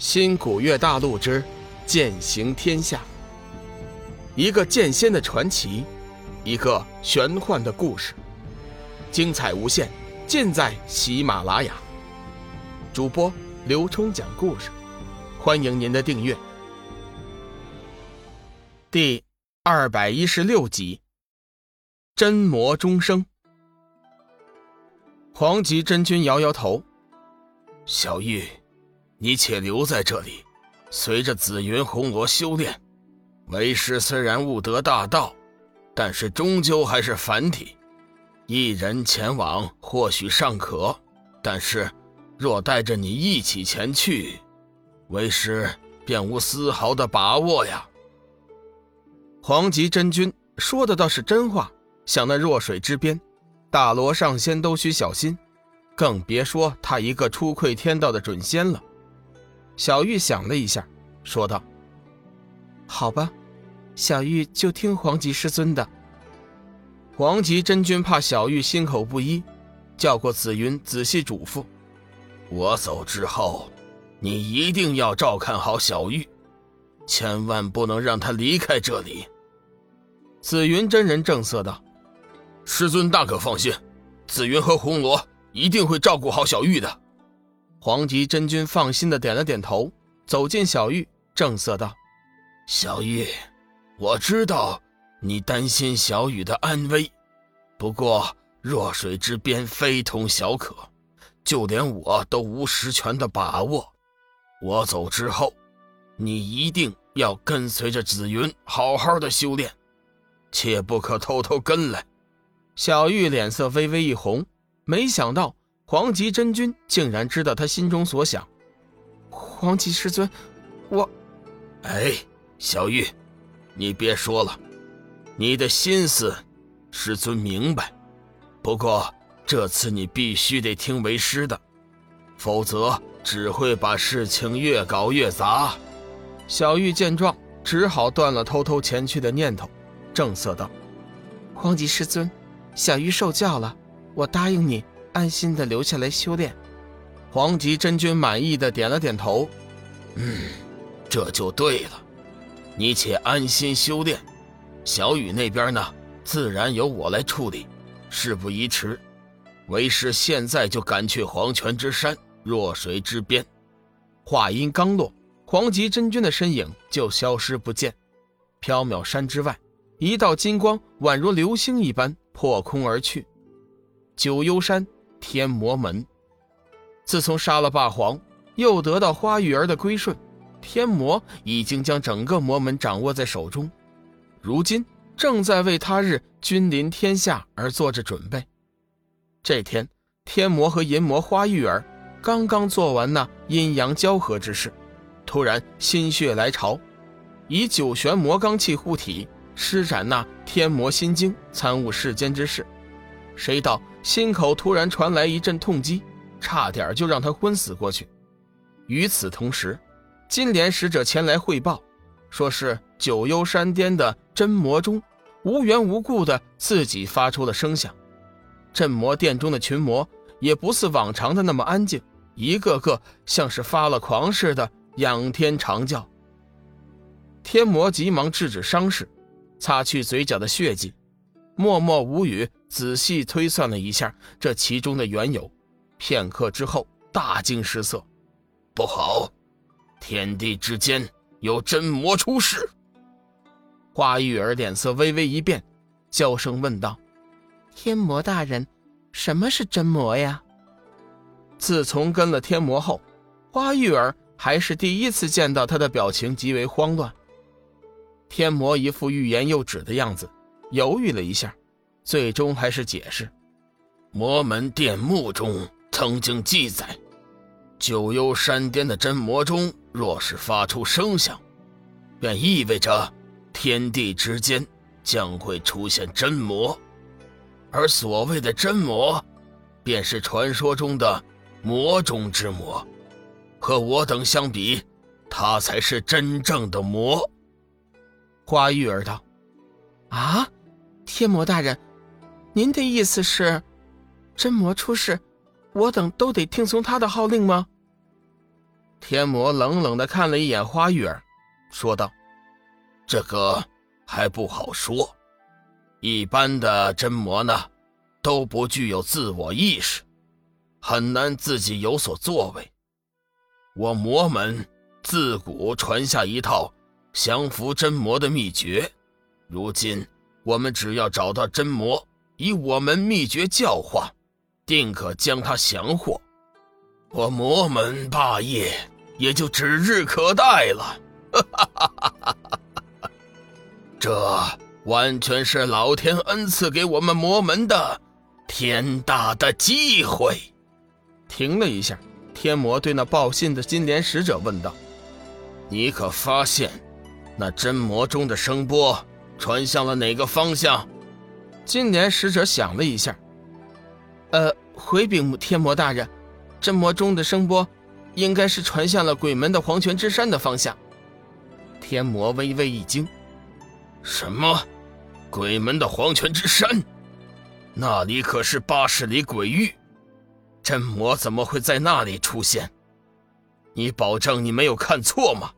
新古月大陆之剑行天下，一个剑仙的传奇，一个玄幻的故事，精彩无限，尽在喜马拉雅。主播刘冲讲故事，欢迎您的订阅。第二百一十六集，真魔终生。黄极真君摇摇头，小玉。你且留在这里，随着紫云红罗修炼。为师虽然悟得大道，但是终究还是凡体。一人前往或许尚可，但是若带着你一起前去，为师便无丝毫的把握呀。黄极真君说的倒是真话，想那弱水之边，大罗上仙都需小心，更别说他一个初窥天道的准仙了。小玉想了一下，说道：“好吧，小玉就听黄吉师尊的。”黄吉真君怕小玉心口不一，叫过紫云仔细嘱咐：“我走之后，你一定要照看好小玉，千万不能让她离开这里。”紫云真人正色道：“师尊大可放心，紫云和红罗一定会照顾好小玉的。”黄极真君放心的点了点头，走进小玉，正色道：“小玉，我知道你担心小雨的安危，不过弱水之边非同小可，就连我都无实权的把握。我走之后，你一定要跟随着紫云好好的修炼，切不可偷偷跟来。”小玉脸色微微一红，没想到。黄极真君竟然知道他心中所想，黄极师尊，我，哎，小玉，你别说了，你的心思，师尊明白。不过这次你必须得听为师的，否则只会把事情越搞越杂。小玉见状，只好断了偷偷前去的念头，正色道：“黄极师尊，小玉受教了，我答应你。”安心的留下来修炼，黄极真君满意的点了点头，嗯，这就对了。你且安心修炼，小雨那边呢，自然由我来处理。事不宜迟，为师现在就赶去黄泉之山弱水之边。话音刚落，黄极真君的身影就消失不见。缥缈山之外，一道金光宛如流星一般破空而去。九幽山。天魔门，自从杀了霸皇，又得到花玉儿的归顺，天魔已经将整个魔门掌握在手中，如今正在为他日君临天下而做着准备。这天，天魔和淫魔花玉儿刚刚做完那阴阳交合之事，突然心血来潮，以九玄魔罡气护体，施展那天魔心经，参悟世间之事。谁道心口突然传来一阵痛击，差点就让他昏死过去。与此同时，金莲使者前来汇报，说是九幽山巅的真魔钟无缘无故的自己发出了声响。镇魔殿中的群魔也不似往常的那么安静，一个个像是发了狂似的仰天长叫。天魔急忙制止伤势，擦去嘴角的血迹。默默无语，仔细推算了一下这其中的缘由，片刻之后大惊失色：“不好，天地之间有真魔出世！”花玉儿脸色微微一变，娇声问道：“天魔大人，什么是真魔呀？”自从跟了天魔后，花玉儿还是第一次见到他的表情极为慌乱。天魔一副欲言又止的样子。犹豫了一下，最终还是解释：“魔门殿墓中曾经记载，九幽山巅的真魔钟若是发出声响，便意味着天地之间将会出现真魔。而所谓的真魔，便是传说中的魔中之魔。和我等相比，他才是真正的魔。”花玉儿道：“啊？”天魔大人，您的意思是，真魔出世，我等都得听从他的号令吗？天魔冷冷的看了一眼花玉儿，说道：“这个还不好说。一般的真魔呢，都不具有自我意识，很难自己有所作为。我魔门自古传下一套降服真魔的秘诀，如今我们只要找到真魔，以我们秘诀教化，定可将他降获。我魔门霸业。”也就指日可待了，这完全是老天恩赐给我们魔门的天大的机会。停了一下，天魔对那报信的金莲使者问道：“你可发现那真魔中的声波传向了哪个方向？”金莲使者想了一下，呃，回禀天魔大人，真魔中的声波。应该是传向了鬼门的黄泉之山的方向。天魔微微一惊：“什么？鬼门的黄泉之山？那里可是八十里鬼域，真魔怎么会在那里出现？你保证你没有看错吗？”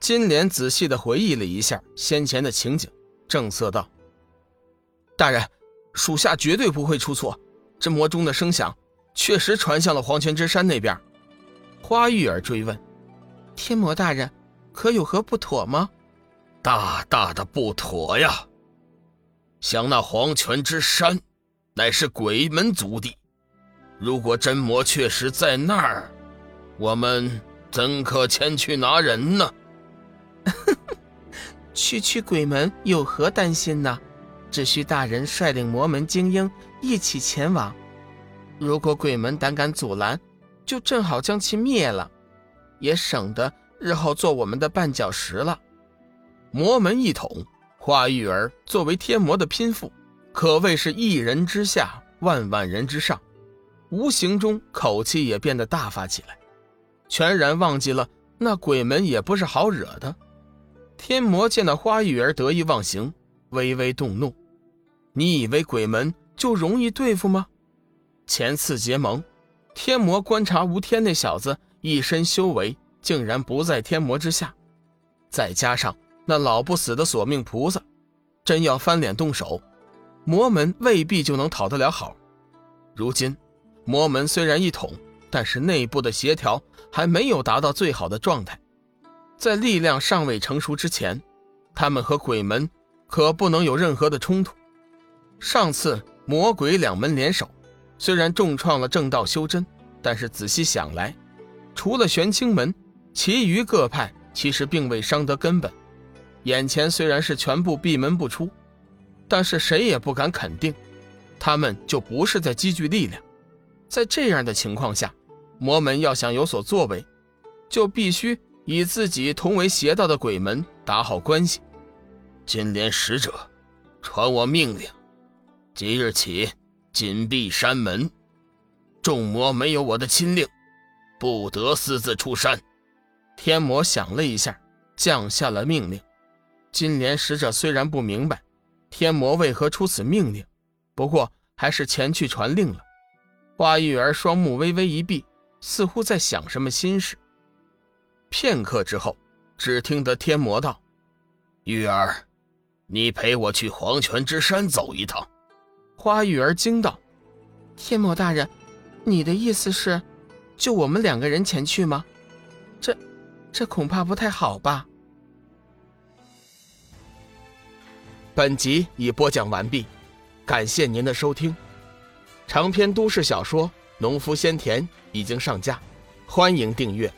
金莲仔细的回忆了一下先前的情景，正色道：“大人，属下绝对不会出错。这魔钟的声响确实传向了黄泉之山那边。”花玉儿追问：“天魔大人，可有何不妥吗？”“大大的不妥呀！想那黄泉之山，乃是鬼门族地。如果真魔确实在那儿，我们怎可前去拿人呢？”“ 区区鬼门有何担心呢？只需大人率领魔门精英一起前往。如果鬼门胆敢阻拦，”就正好将其灭了，也省得日后做我们的绊脚石了。魔门一统，花玉儿作为天魔的拼父，可谓是一人之下，万万人之上，无形中口气也变得大发起来，全然忘记了那鬼门也不是好惹的。天魔见到花玉儿得意忘形，微微动怒：“你以为鬼门就容易对付吗？前次结盟。”天魔观察吴天那小子一身修为，竟然不在天魔之下，再加上那老不死的索命菩萨，真要翻脸动手，魔门未必就能讨得了好。如今，魔门虽然一统，但是内部的协调还没有达到最好的状态，在力量尚未成熟之前，他们和鬼门可不能有任何的冲突。上次魔鬼两门联手。虽然重创了正道修真，但是仔细想来，除了玄清门，其余各派其实并未伤得根本。眼前虽然是全部闭门不出，但是谁也不敢肯定，他们就不是在积聚力量。在这样的情况下，魔门要想有所作为，就必须以自己同为邪道的鬼门打好关系。金莲使者，传我命令，即日起。紧闭山门，众魔没有我的亲令，不得私自出山。天魔想了一下，降下了命令。金莲使者虽然不明白天魔为何出此命令，不过还是前去传令了。花玉儿双目微微一闭，似乎在想什么心事。片刻之后，只听得天魔道：“玉儿，你陪我去黄泉之山走一趟。”花雨儿惊道：“天魔大人，你的意思是，就我们两个人前去吗？这，这恐怕不太好吧。”本集已播讲完毕，感谢您的收听。长篇都市小说《农夫先田》已经上架，欢迎订阅。